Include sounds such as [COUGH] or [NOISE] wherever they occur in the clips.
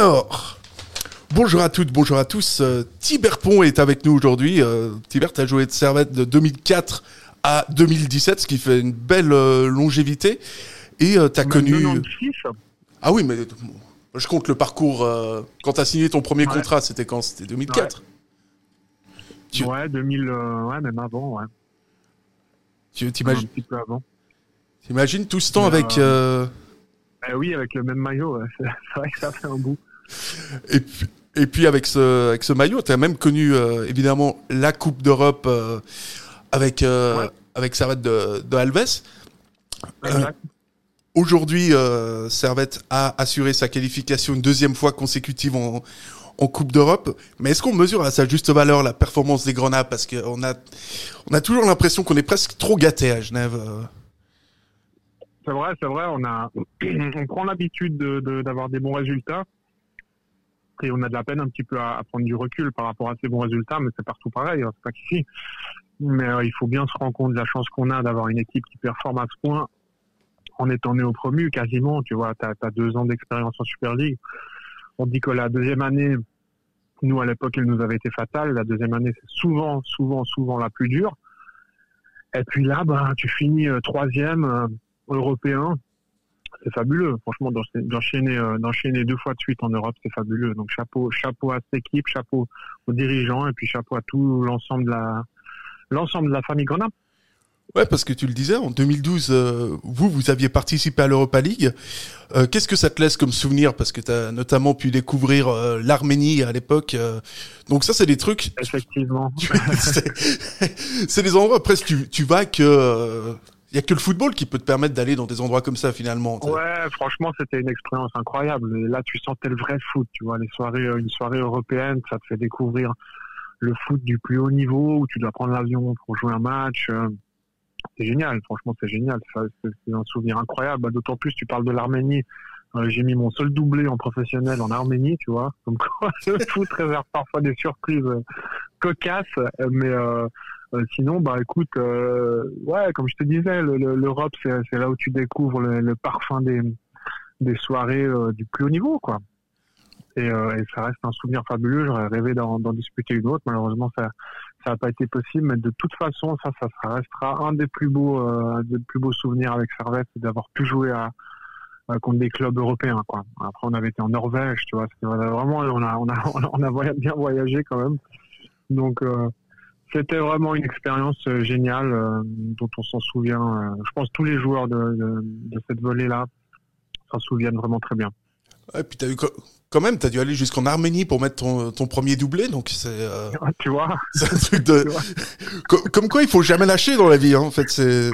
Alors, bonjour à toutes, bonjour à tous. Euh, Tibert Pont est avec nous aujourd'hui. Euh, Tibert a joué de Servette de 2004 à 2017, ce qui fait une belle euh, longévité. Et tu as connu... 96. Ah oui, mais bon, je compte le parcours. euh, quand tu as signé ton premier contrat, c'était quand? C'était 2004 Tu- Ouais, 2000, euh, ouais, même avant, ouais. Tu Un t'imagines, petit peu avant. t'imagines tout ce temps Mais, avec... euh, Eh oui, avec le même maillot, ouais. [LAUGHS] c'est vrai que ça fait un bout. Et puis, et puis avec ce, avec ce maillot, tu as même connu euh, évidemment la Coupe d'Europe euh, avec, euh, Ouais. avec Servette de, de Alves. Aujourd'hui, Servette a assuré sa qualification une deuxième fois consécutive en, en Coupe d'Europe. Mais est-ce qu'on mesure à sa juste valeur la performance des Grenats? Parce qu'on a, on a toujours l'impression qu'on est presque trop gâté à Genève. C'est vrai, c'est vrai, on a, [CLEARS THROAT] on prend l'habitude de- de- d'avoir des bons résultats. Et on a de la peine un petit peu à, prendre du recul par rapport à ces bons résultats, mais c'est partout pareil, hein, c'est pas qu'ici. Mais euh, il faut bien se rendre compte de la chance qu'on a d'avoir une équipe qui performe à ce point en étant néo promu quasiment. Tu vois, t'as as deux ans d'expérience en Super League. On dit que la deuxième année, nous à l'époque, elle nous avait été fatale. La deuxième année, c'est souvent, souvent, souvent la plus dure. Et puis là, bah, tu finis euh, troisième euh, européen. C'est fabuleux, franchement, d'enchaîner, euh, d'enchaîner deux fois de suite en Europe, c'est fabuleux. Donc chapeau, chapeau à cette équipe, chapeau aux dirigeants et puis chapeau à tout l'ensemble de la, l'ensemble de la famille Grenat. Ouais, parce que tu le disais, en 2012, euh, vous, vous aviez participé à l'Europa League. Euh, Qu'est-ce que ça te laisse comme souvenir? Parce que tu as notamment pu découvrir euh, l'Arménie à l'époque. donc ça, c'est des trucs... Effectivement. [LAUGHS] c'est c'est des endroits, presque, tu, tu vas que... Il y a que le football qui peut te permettre d'aller dans des endroits comme ça, finalement. Ouais, franchement, c'était une expérience incroyable. Là, tu sentais le vrai foot, tu vois, les soirées, euh, une soirée européenne, ça te fait découvrir le foot du plus haut niveau, où tu dois prendre l'avion pour jouer un match. euh, C'est génial, franchement, c'est génial. C'est un souvenir incroyable. Bah, D'autant plus, tu parles de l'Arménie. Euh, J'ai mis mon seul doublé en professionnel en Arménie, tu vois. Comme [LAUGHS] le foot réserve parfois des surprises cocasses, mais sinon, bah écoute, euh, ouais, comme je te disais, le- le- l'Europe, c'est là où tu découvres le, parfum des, des soirées euh, du plus haut niveau, quoi. Et, euh, ça reste un souvenir fabuleux. J'aurais rêvé d'en disputer une autre. Malheureusement, ça ça n'a pas été possible. Mais de toute façon, ça, ça, restera un des plus beaux, euh, des plus beaux souvenirs avec Servette, c'est d'avoir pu jouer à, contre des clubs européens, quoi. Après, on avait été en Norvège, tu vois. Vraiment, on a, on a, [LAUGHS] on a bien voyagé quand même. Donc, euh, c'était vraiment une expérience euh, géniale euh, dont on s'en souvient. euh, je pense tous les joueurs de cette volée-là s'en souviennent vraiment très bien. Ouais, puis t'as eu quand même, t'as dû aller jusqu'en Arménie pour mettre ton, ton premier doublé, donc c'est euh, tu vois c'est un truc de... [LAUGHS] Tu vois Co- Comme quoi, il faut jamais lâcher dans la vie, hein, en fait. C'est...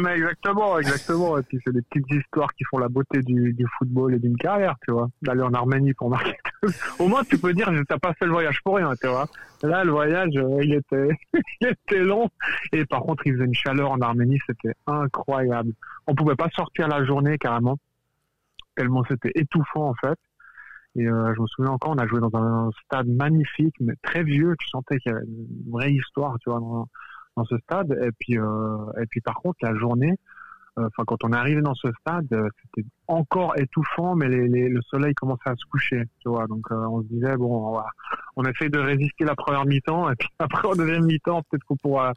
Mais exactement, exactement. Et puis c'est des petites histoires qui font la beauté du, du football et d'une carrière, tu vois. D'aller en Arménie pour marquer. Au moins, tu peux dire, t'as pas fait le voyage pour rien, tu vois. Là, le voyage, euh, il était, [LAUGHS] il était long. Et par contre, il faisait une chaleur en Arménie, c'était incroyable. On pouvait pas sortir la journée carrément, tellement c'était étouffant en fait. Et euh, je me souviens encore, on a joué dans un stade magnifique, mais très vieux. Tu sentais qu'il y avait une vraie histoire, tu vois, dans, dans ce stade. Et puis, euh, et puis par contre, la journée, enfin quand on est arrivé dans ce stade, euh, c'était encore étouffant, mais les, les- le soleil commençait à se coucher, tu vois. Donc euh, on se disait bon, on, va, on essaye de résister la première mi-temps, et puis [LAUGHS] après en deuxième mi-temps, peut-être qu'on pourra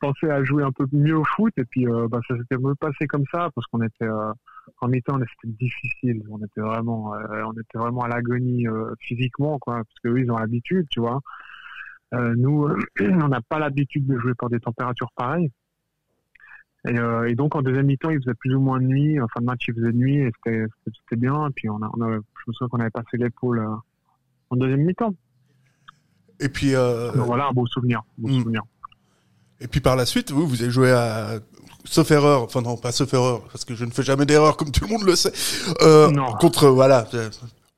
penser à jouer un peu mieux au foot. Et puis euh, bah, ça s'était passé comme ça, parce qu'on était euh, en mi-temps, c'était difficile. On était vraiment, euh, on était vraiment à l'agonie euh, physiquement, quoi, parce que eux, ils ont l'habitude, tu vois. Euh, nous, [CLEARS THROAT] on n'a pas l'habitude de jouer par des températures pareilles. Et, euh, et donc en deuxième mi-temps, il faisait plus ou moins nuit. En fin de match, il faisait nuit et c'était bien. Et puis on a, on a, je me souviens qu'on avait passé l'épaule euh, en deuxième mi-temps. Et puis, euh, Donc voilà, un beau souvenir. Beau Mm. souvenir. et puis par la suite, vous, vous avez joué à, sauf erreur, enfin non, pas sauf erreur, parce que je ne fais jamais d'erreur, comme tout le monde le sait. Euh, Non. Contre, voilà,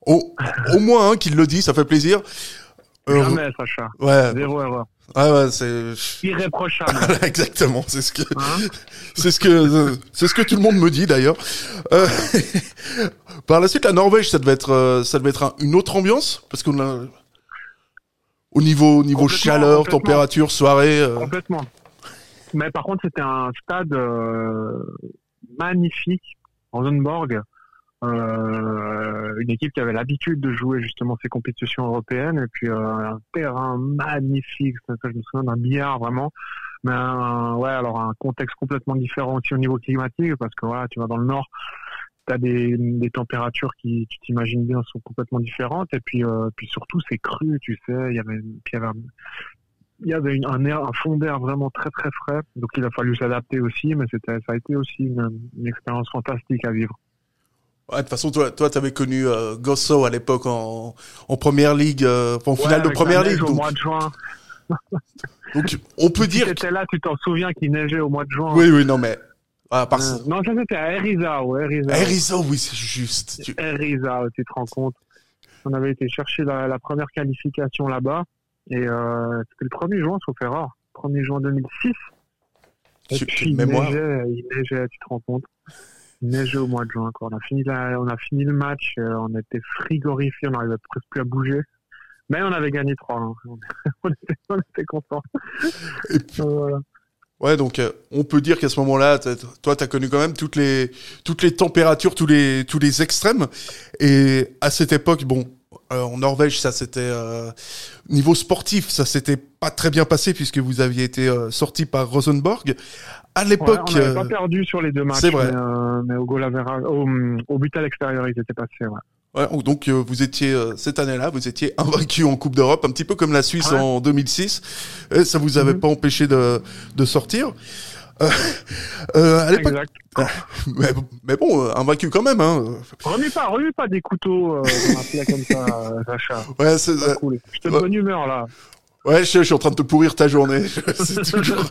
au, au moins un qui le dit, ça fait plaisir. Jamais, Sacha. ouais, Zéro erreur. Ouais, ouais, c'est Irréprochable. [LAUGHS] exactement, c'est ce que Hein [LAUGHS] c'est ce que euh, c'est ce que tout le monde me dit d'ailleurs. Euh, [LAUGHS] par la suite, la Norvège, ça devait être euh, ça devait être un- une autre ambiance parce qu'on a au niveau niveau chaleur, complètement. température, soirée. euh, Complètement. Mais par contre, c'était un stade euh, magnifique, en Zonborg, Euh, une équipe qui avait l'habitude de jouer justement ces compétitions européennes et puis euh, un terrain magnifique, je me souviens d'un billard vraiment, mais ouais alors un contexte complètement différent aussi au niveau climatique parce que voilà tu vas dans le nord, tu as des, des températures qui tu t'imagines bien sont complètement différentes. Et puis euh, puis surtout c'est cru tu sais il y avait il y avait il y avait un, air, un fond d'air vraiment très très frais, donc il a fallu s'adapter aussi, mais c'était, ça a été aussi une expérience fantastique à vivre. Ouais, de toute façon, toi, toi, t'avais connu euh, Gosso à l'époque en, en première ligue, euh, en finale de première ligue. Au mois de juin. [LAUGHS] donc, on peut dire. Si t'étais là, tu t'en souviens qu'il neigeait au mois de juin. Oui, oui, non, mais. Ah, par... euh, non, ça c'était à Erizao. Erizao, oui, c'est juste. Tu... Erizao, tu te rends compte. On avait été chercher la, la première qualification là-bas. Et euh, c'était le 1er juin, sauf erreur. 1er juin 2006. Et Tu- puis, il mémoire. neigeait, il neigeait, tu te rends compte. Il neigeait au mois de juin, quoi. On a fini, la, on a fini le match, euh, on était frigorifiés, on n'arrivait presque plus à bouger. Mais on avait gagné 3 hein. [LAUGHS] on, était, on était contents. Et puis- Euh, voilà. Ouais, donc euh, on peut dire qu'à ce moment-là, toi, t'as connu quand même toutes les toutes les températures, tous les tous les extrêmes. Et à cette époque, bon, euh, en Norvège, ça c'était euh, niveau sportif, ça s'était pas très bien passé puisque vous aviez été sorti par Rosenborg. À Ouais, l'époque, on n'avait euh, pas perdu sur les deux matchs, c'est vrai. Mais, euh, mais au goal average- au, au but à l'extérieur, ils étaient passés. Ouais. ouais, donc euh, vous étiez euh, cette année-là, vous étiez [LAUGHS] invaincu en Coupe d'Europe, un petit peu comme la Suisse Ouais. en 2006. Et ça vous avait Mhm. pas empêché de de sortir. Euh, à l'époque, Exact. [LAUGHS] mais, mais bon, invaincu quand même. Hein. Remets pas, remets pas des couteaux dans un plat comme ça, Sacha. Ouais, c'est, cool. Je te de Ouais. bonne humeur là. Ouais, je, je suis en train de te pourrir ta journée. [LAUGHS] c'est toujours,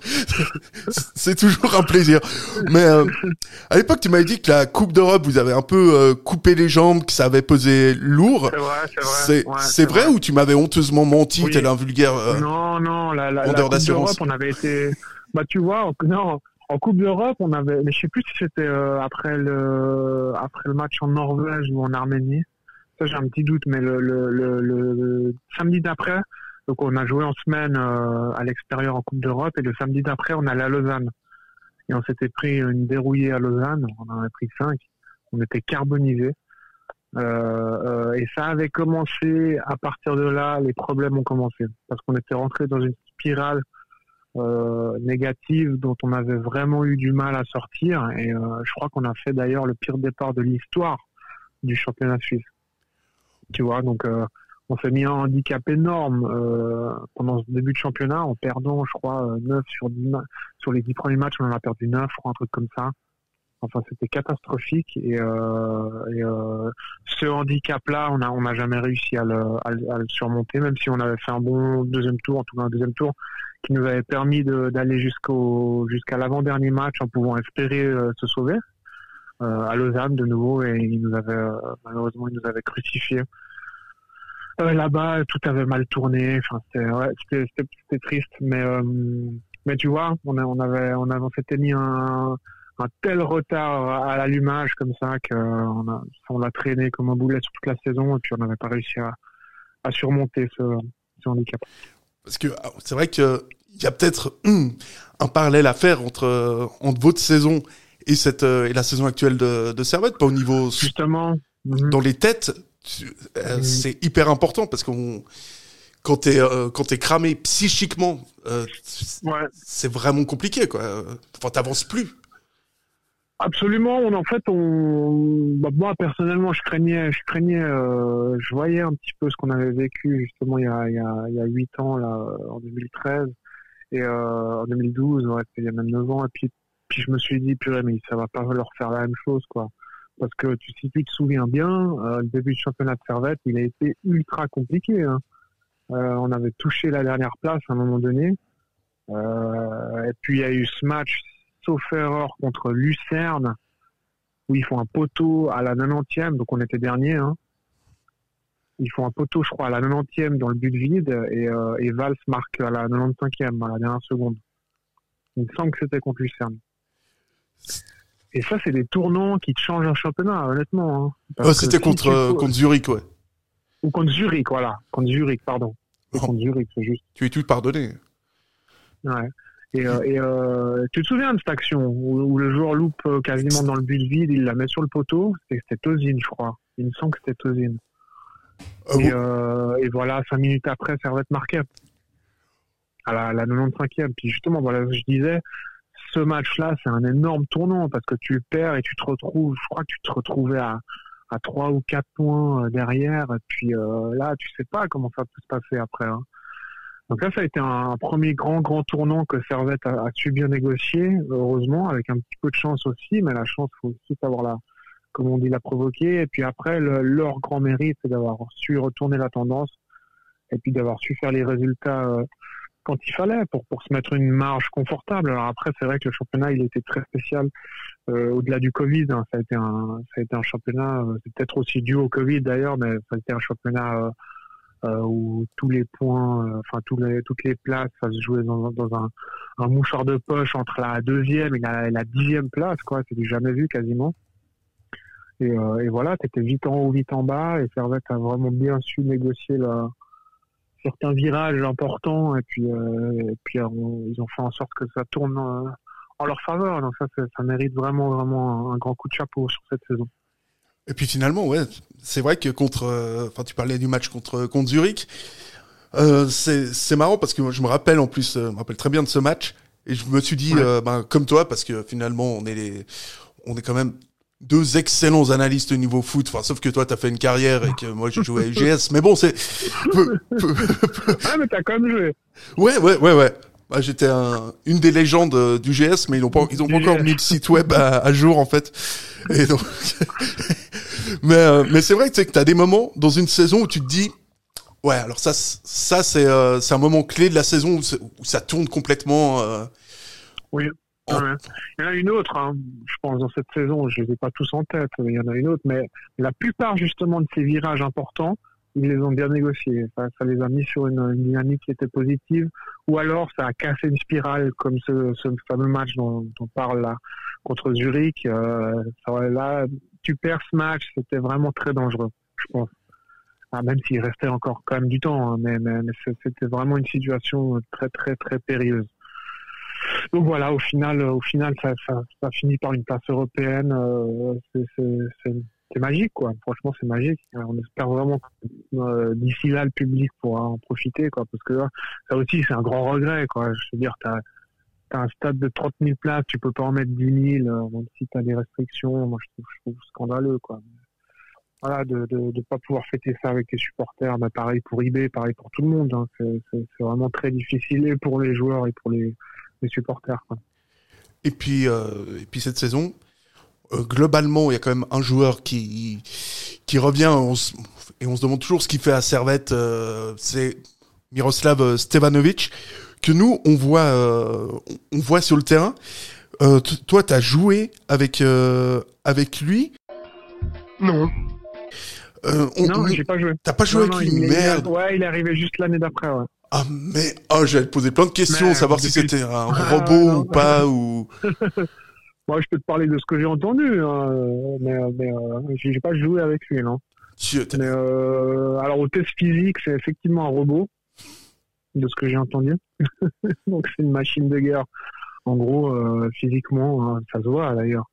c'est toujours un plaisir. Mais euh, à l'époque, tu m'avais dit que la Coupe d'Europe, vous avez un peu euh, coupé les jambes, que ça avait pesé lourd. C'est vrai, c'est vrai. C'est, Ouais, c'est vrai, ou tu m'avais honteusement menti, Oui. tel un vulgaire euh, Non, non, la, la, la Coupe d'Europe, on avait été. Bah, tu vois, non, en Coupe d'Europe, on avait. Mais je sais plus si c'était euh, après le après le match en Norvège ou en Arménie. Ça, j'ai un petit doute, mais le, le, le, le samedi d'après, donc on a joué en semaine euh, à l'extérieur en Coupe d'Europe, et le samedi d'après, on allait à Lausanne. Et on s'était pris une dérouillée à Lausanne, on en avait pris cinq. On était carbonisés. Euh, euh, et ça avait commencé, à partir de là, les problèmes ont commencé. Parce qu'on était rentré dans une spirale négative dont on avait vraiment eu du mal à sortir. Et je crois qu'on a fait d'ailleurs le pire départ de l'histoire du championnat suisse. Tu vois, donc on s'est mis un handicap énorme euh, pendant ce début de championnat en perdant, je crois, euh, 9 sur 10 ma- sur les 10 premiers matchs, on en a perdu 9, je crois, un truc comme ça. Enfin, c'était catastrophique et, euh, et euh, ce handicap-là, on a on n'a jamais réussi à le, à, le- surmonter, même si on avait fait un bon deuxième tour, en tout cas un deuxième tour, qui nous avait permis d'aller jusqu'au jusqu'à l'avant-dernier match en pouvant espérer euh, se sauver euh, à Lausanne de nouveau et il nous avait euh, malheureusement il nous avait crucifiés. Euh, Là-bas, tout avait mal tourné. Enfin, c'était ouais, triste, mais euh, mais tu vois, on, a, on avait on avait on s'était mis un un tel retard à l'allumage comme ça qu'on a, on l'a traîné comme un boulet sur toute la saison et puis on n'avait pas réussi à, à surmonter ce, ce handicap. Parce que ah, c'est vrai que il y a peut-être hum, un parallèle à faire entre entre votre saison et cette euh, et la saison actuelle de, de Servette, pas au niveau Justement, mhm. dans les têtes, euh, c'est hyper important parce qu'on quand t'es euh, quand t'es cramé psychiquement, euh, ouais, c'est vraiment compliqué quoi. Enfin, t'avances plus. Absolument. On, en fait, on, bah, moi personnellement, je craignais, je craignais, je voyais un petit peu ce qu'on avait vécu justement il y a il y a il y a huit ans là, en 2013 et en 2012, ouais, c'était il y a même 9 ans. Et puis puis je me suis dit purée, mais ça va pas leur faire la même chose quoi. Parce que tu, si tu te souviens bien, euh, le début du championnat de Servette, il a été ultra compliqué. Hein. Euh, on avait touché la dernière place à un moment donné. Euh, et puis il y a eu ce match sauf erreur contre Lucerne, où ils font un poteau à la 90e, donc on était dernier. Hein. Ils font un poteau, je crois, à la 90e dans le but vide, et, et Valls marque à la 95e, à la dernière seconde. Il me semble que c'était contre Lucerne. Et ça, c'est des tournants qui te changent un championnat, honnêtement. Hein. C'était contre euh, contre Zurich, ouais. Ou contre Zurich, voilà. Contre Zurich, pardon. Oh. contre Zurich, c'est juste. Tu es tout pardonné. Ouais. Et, euh, et euh, tu te souviens de cette action où, où le joueur loupe quasiment dans le but vide, il la met sur le poteau? C'était Tozin, je crois. Il me semble que c'était Tozin. Ah et, bon et voilà, cinq minutes après, Servette marquait à la, la 95e. Puis justement, voilà, je disais, ce match-là, c'est un énorme tournant parce que tu perds et tu te retrouves, je crois que tu te retrouvais à, à 3 ou 4 points euh, derrière. Et puis euh, là, tu sais pas comment ça peut se passer après. hein. Donc là, ça a été un premier grand, grand tournant que Servette a, a su bien négocier, heureusement, avec un petit peu de chance aussi. Mais la chance, faut aussi savoir la, comme on dit, la provoquer. Et puis après, le- leur grand mérite, c'est d'avoir su retourner la tendance et puis d'avoir su faire les résultats euh, quand il fallait pour, pour se mettre une marge confortable. Alors après, c'est vrai que le championnat, il était très spécial euh, au-delà du Covid. hein. ça, a été un, ça a été un championnat, euh, c'est peut-être aussi dû au Covid d'ailleurs, mais ça a été un championnat euh, où tous les points, enfin tous toutes les places, ça se jouait dans, un, un mouchoir de poche entre la deuxième et la, dixième place, quoi. C'est du jamais vu quasiment. Et, voilà, t'étais vite en haut, vite en bas, et Servette a vraiment bien su négocier la, certains virages importants, et puis, euh, et puis euh, on- ils ont fait en sorte que ça tourne euh, en leur faveur. Donc ça, ça mérite vraiment, vraiment un, un grand coup de chapeau sur cette saison. Et puis finalement, ouais, c'est vrai que contre, euh, enfin, tu parlais du match contre contre Zurich. Euh, c'est c'est marrant parce que je me rappelle en plus, euh, je me rappelle très bien de ce match et je me suis dit, Ouais. ben, comme toi, parce que finalement, on est les, on est quand même deux excellents analystes au niveau foot. Enfin, sauf que toi, t'as fait une carrière et que moi, j'ai joué à UGS. Mais bon, c'est, Ah, mais t'as quand même joué. ouais, ouais, ouais, ouais. Bah, J'étais un, une des légendes euh, du GS, mais ils n'ont pas, ils ont pas encore mis le site web à, à jour en fait. Et donc, [LAUGHS] mais euh, mais c'est vrai que tu t'as des moments dans une saison où tu te dis, ouais, alors ça, ça c'est euh, c'est un moment clé de la saison où, où ça tourne complètement. Oui. Il y en a une autre, hein, je pense, dans cette saison, je les ai pas tous en tête, mais il y en a une autre, mais la plupart justement de ces virages importants, ils les ont bien négociés. Ça, ça les a mis sur une, une dynamique qui était positive, ou alors ça a cassé une spirale, comme ce, ce fameux match dont, on parle là, contre Zurich. Euh, là, tu perds ce match, c'était vraiment très dangereux, je pense. Ah, même s'il restait encore quand même du temps, hein, mais, mais, mais c'était vraiment une situation très très très périlleuse. Donc voilà, au final, au final, ça, finit par une place européenne. euh, c'est- magique, quoi. Franchement, c'est magique. Euh, On espère vraiment que euh, d'ici là, le public pourra en profiter, quoi. Parce que là, ça aussi, c'est un grand regret, quoi. Je veux dire, t'as as un stade de 30 000 places, tu peux pas en mettre 10 000, euh, même si t'as des restrictions. Moi, je trouve, scandaleux, quoi. Voilà, de de, de pas pouvoir fêter ça avec les supporters. Bah, pareil pour eBay, pareil pour tout le monde. hein. C'est vraiment très difficile et pour les joueurs et pour les, les supporters, quoi. et puis euh, et puis cette saison, euh, globalement, il y a quand même un joueur qui qui revient on se- et on se demande toujours ce qu'il fait à Servette. euh, c'est Miroslav Stevanovic que nous on voit euh, on- voit sur le terrain. Euh, t- toi, t'as joué avec euh, avec lui? Non. Euh, on- Non, on- j'ai pas joué. T'as pas joué Non, avec non, lui, il est- merde. Ouais, il est arrivé juste l'année d'après, ouais. Ah mais ah, j'allais te poser plein de questions, Mais, savoir si c'était un Ah, robot non. ou pas ou. [LAUGHS] Moi, je peux te parler de ce que j'ai entendu, hein, mais, mais euh, j'ai pas joué avec lui, non. Dieu, t'as- Mais euh, alors, au test physique, c'est effectivement un robot, de ce que j'ai entendu. [LAUGHS] Donc, c'est une machine de guerre. En gros, euh, physiquement, hein, ça se voit d'ailleurs.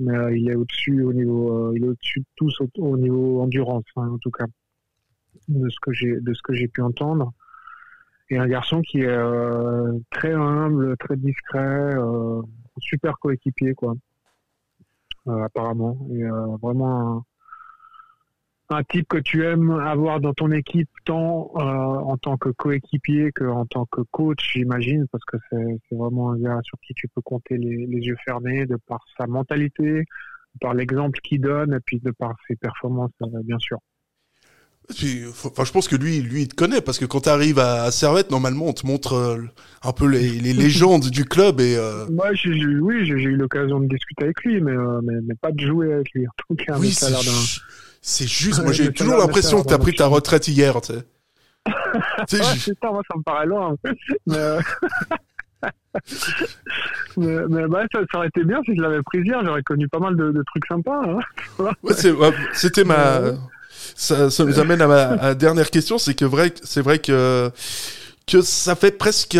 Mais euh, il est au-dessus au niveau, il est au-dessus de tous au, au niveau endurance, hein, en tout cas, de ce que j'ai, de ce que j'ai pu entendre. Et un garçon qui est euh, très humble, très discret, euh, super coéquipier, quoi. Euh, apparemment, et vraiment un, type que tu aimes avoir dans ton équipe, tant en tant que coéquipier que en tant que coach, j'imagine, parce que c'est vraiment un gars sur qui tu peux compter les, les yeux fermés, de par sa mentalité, par l'exemple qu'il donne, et puis de par ses performances, bien sûr. Puis, Enfin, je pense que lui, lui, il te connaît parce que quand t'arrives à, à Servette, normalement, on te montre euh, un peu les, les [LAUGHS] légendes du club et. euh, Moi, j'ai- j'ai- oui, j'ai eu l'occasion de discuter avec lui, mais, euh, mais, mais pas de jouer avec lui. En tout cas, mais oui, ça c'est juste. Ouais, Moi, j'ai ça toujours l'impression que t'as pris ta retraite hier. Tu sais. [LAUGHS] Tu je- putain, moi, ça me paraît loin. mais, euh, [LAUGHS] mais, mais bah, ça, ça aurait été bien si je l'avais pris hier. J'aurais connu pas mal de, de trucs sympas. hein. ouais, C'était ma. Ça, ça nous amène à ma à dernière question, c'est que vrai, c'est vrai que que ça fait presque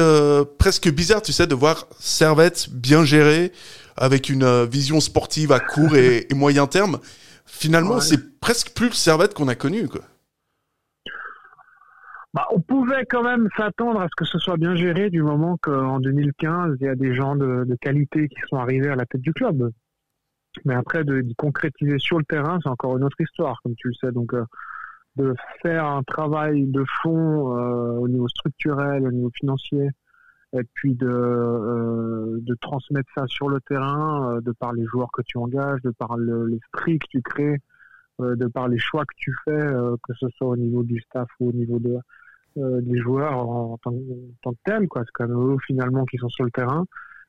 presque bizarre, tu sais, de voir Servette bien géré avec une vision sportive à court et, moyen terme. Finalement, c'est presque plus le Servette qu'on a connu, quoi. Bah, on pouvait quand même s'attendre à ce que ce soit bien géré du moment qu'en 2015, il y a des gens de, qualité qui sont arrivés à la tête du club. Mais après, de, concrétiser sur le terrain, c'est encore une autre histoire, comme tu le sais. Donc, euh, de faire un travail de fond euh, au niveau structurel, au niveau financier, et puis de, euh, transmettre ça sur le terrain, de par les joueurs que tu engages, de par l'esprit que tu crées, de par les choix que tu fais, que ce soit au niveau du staff ou au niveau de, des joueurs en, tant, que tel, quoi. C'est quand même eux finalement qui sont sur le terrain.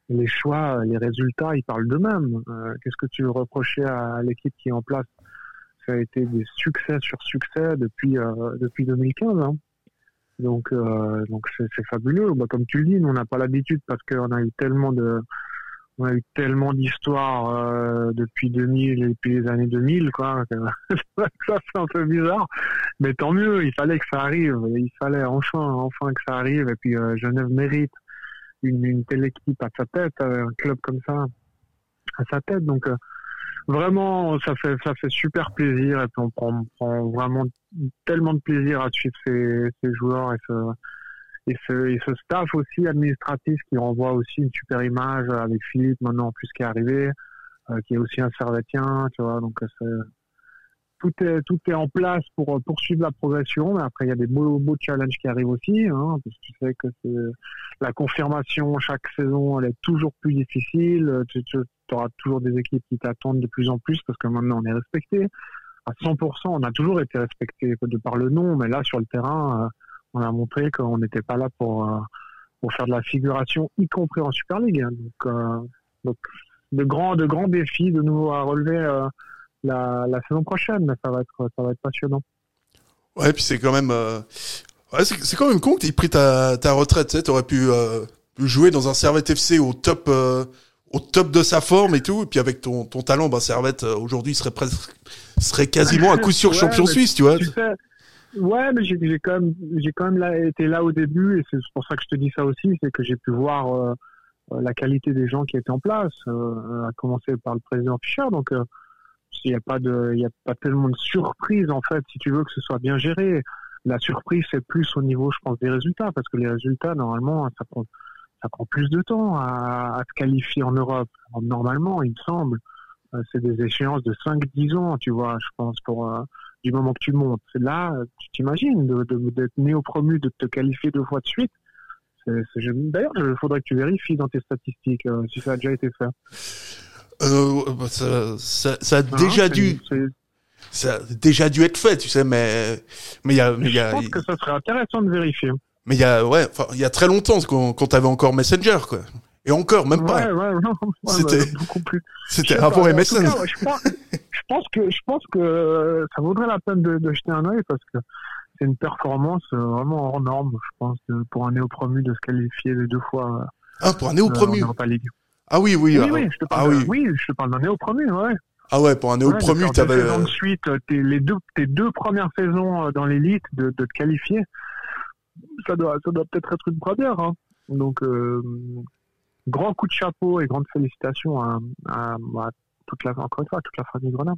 Les choix, les résultats, ils parlent d'eux-mêmes. Qu'est-ce que tu veux reprocher à l'équipe qui est en place? Ça a été des succès sur succès depuis euh, depuis 2015. Hein. Donc euh, donc c'est fabuleux. Bah, comme tu le dis, nous on n'a pas l'habitude parce qu'on a eu tellement de on a eu tellement d'histoires euh, depuis 2000 et depuis les années 2000 quoi. [LAUGHS] ça c'est un peu bizarre, mais tant mieux. Il fallait que ça arrive. Il fallait enfin enfin que ça arrive. Et puis Genève mérite une, une telle équipe à sa tête, un club comme ça à sa tête. Donc vraiment, ça fait ça fait super plaisir et puis on prend, prend vraiment tellement de plaisir à suivre ces, ces joueurs et ce, et ce staff aussi administratif qui renvoie aussi une super image avec Philippe maintenant en plus qui est arrivé, euh, qui est aussi un servetien, tu vois. Donc tout est tout est en place pour poursuivre la progression. Mais après, il y a des beaux beaux challenges qui arrivent aussi, hein, parce que tu sais que la confirmation chaque saison, elle est toujours plus difficile. Tu, tu auras toujours des équipes qui t'attendent de plus en plus parce que maintenant on est respecté. À 100%, on a toujours été respecté de par le nom, mais là sur le terrain, euh, on a montré qu'on n'était pas là pour euh, pour faire de la figuration, y compris en Super League. Donc, euh, donc de grands de grands défis de nouveau à relever la, la saison prochaine, ça va être ça va être passionnant. Ouais, puis c'est quand même ouais, c'est quand même con que tu aies pris ta, ta retraite. Tu aurais pu jouer dans un Servette FC au top au top de sa forme et tout. Et puis avec ton, ton talent, bah, Servette, euh, aujourd'hui, serait presque, serait quasiment un coup sur [LAUGHS] champion suisse, tu vois. ouais, mais j'ai quand même, j'ai quand même là, été là au début et c'est pour ça que je te dis ça aussi, c'est que j'ai pu voir euh, euh, la qualité des gens qui étaient en place, à commencer par le président Fischer. Donc, il n'y a pas de, il y a pas tellement de surprise en fait, si tu veux que ce soit bien géré. La surprise, c'est plus au niveau, je pense, des résultats, parce que les résultats, normalement, ça prend ça prend plus de temps à, se qualifier en Europe. Normalement, il me semble, euh, c'est des échéances de 5-10 ans, tu vois, je pense, pour euh, du moment que tu montes. Là, tu t'imagines, d'être de, néo-promu, de te qualifier deux fois de suite. D'ailleurs, il faudrait que tu vérifies dans tes statistiques euh, si ça a déjà été fait. Bah, ça, ça, ça, a déjà dû ça a déjà dû être fait, tu sais, mais mais il y a, y a, je pense que ça serait intéressant de vérifier. Mais il y a, ouais, il y a très longtemps, quand, quand t'avais encore Messenger, quoi. Et encore, même pas. Ouais, ouais, non, c'était bah, beaucoup plus. C'était avant MSN. Cas, je, pense, je, pense, que, je pense que euh, ça vaudrait la peine de, de jeter un œil parce que c'est une performance euh, vraiment hors norme, je pense, pour un néo-promu de se qualifier les deux fois. Ah, pour un néo-promu. Ah oui, oui. Oui, ah, oui, je te parle, ah, oui. oui. je te parle d'un néo-promu, ouais. Ah ouais, pour un néo-promu, ouais, t'avais. Ensuite, tes, les deux, tes deux premières saisons euh, dans l'élite de, de te qualifier ça doit, ça doit peut-être être une première. Hein. Donc, euh, grand coup de chapeau et grande félicitations à, à, toute la, encore une fois, toute la famille Grenade.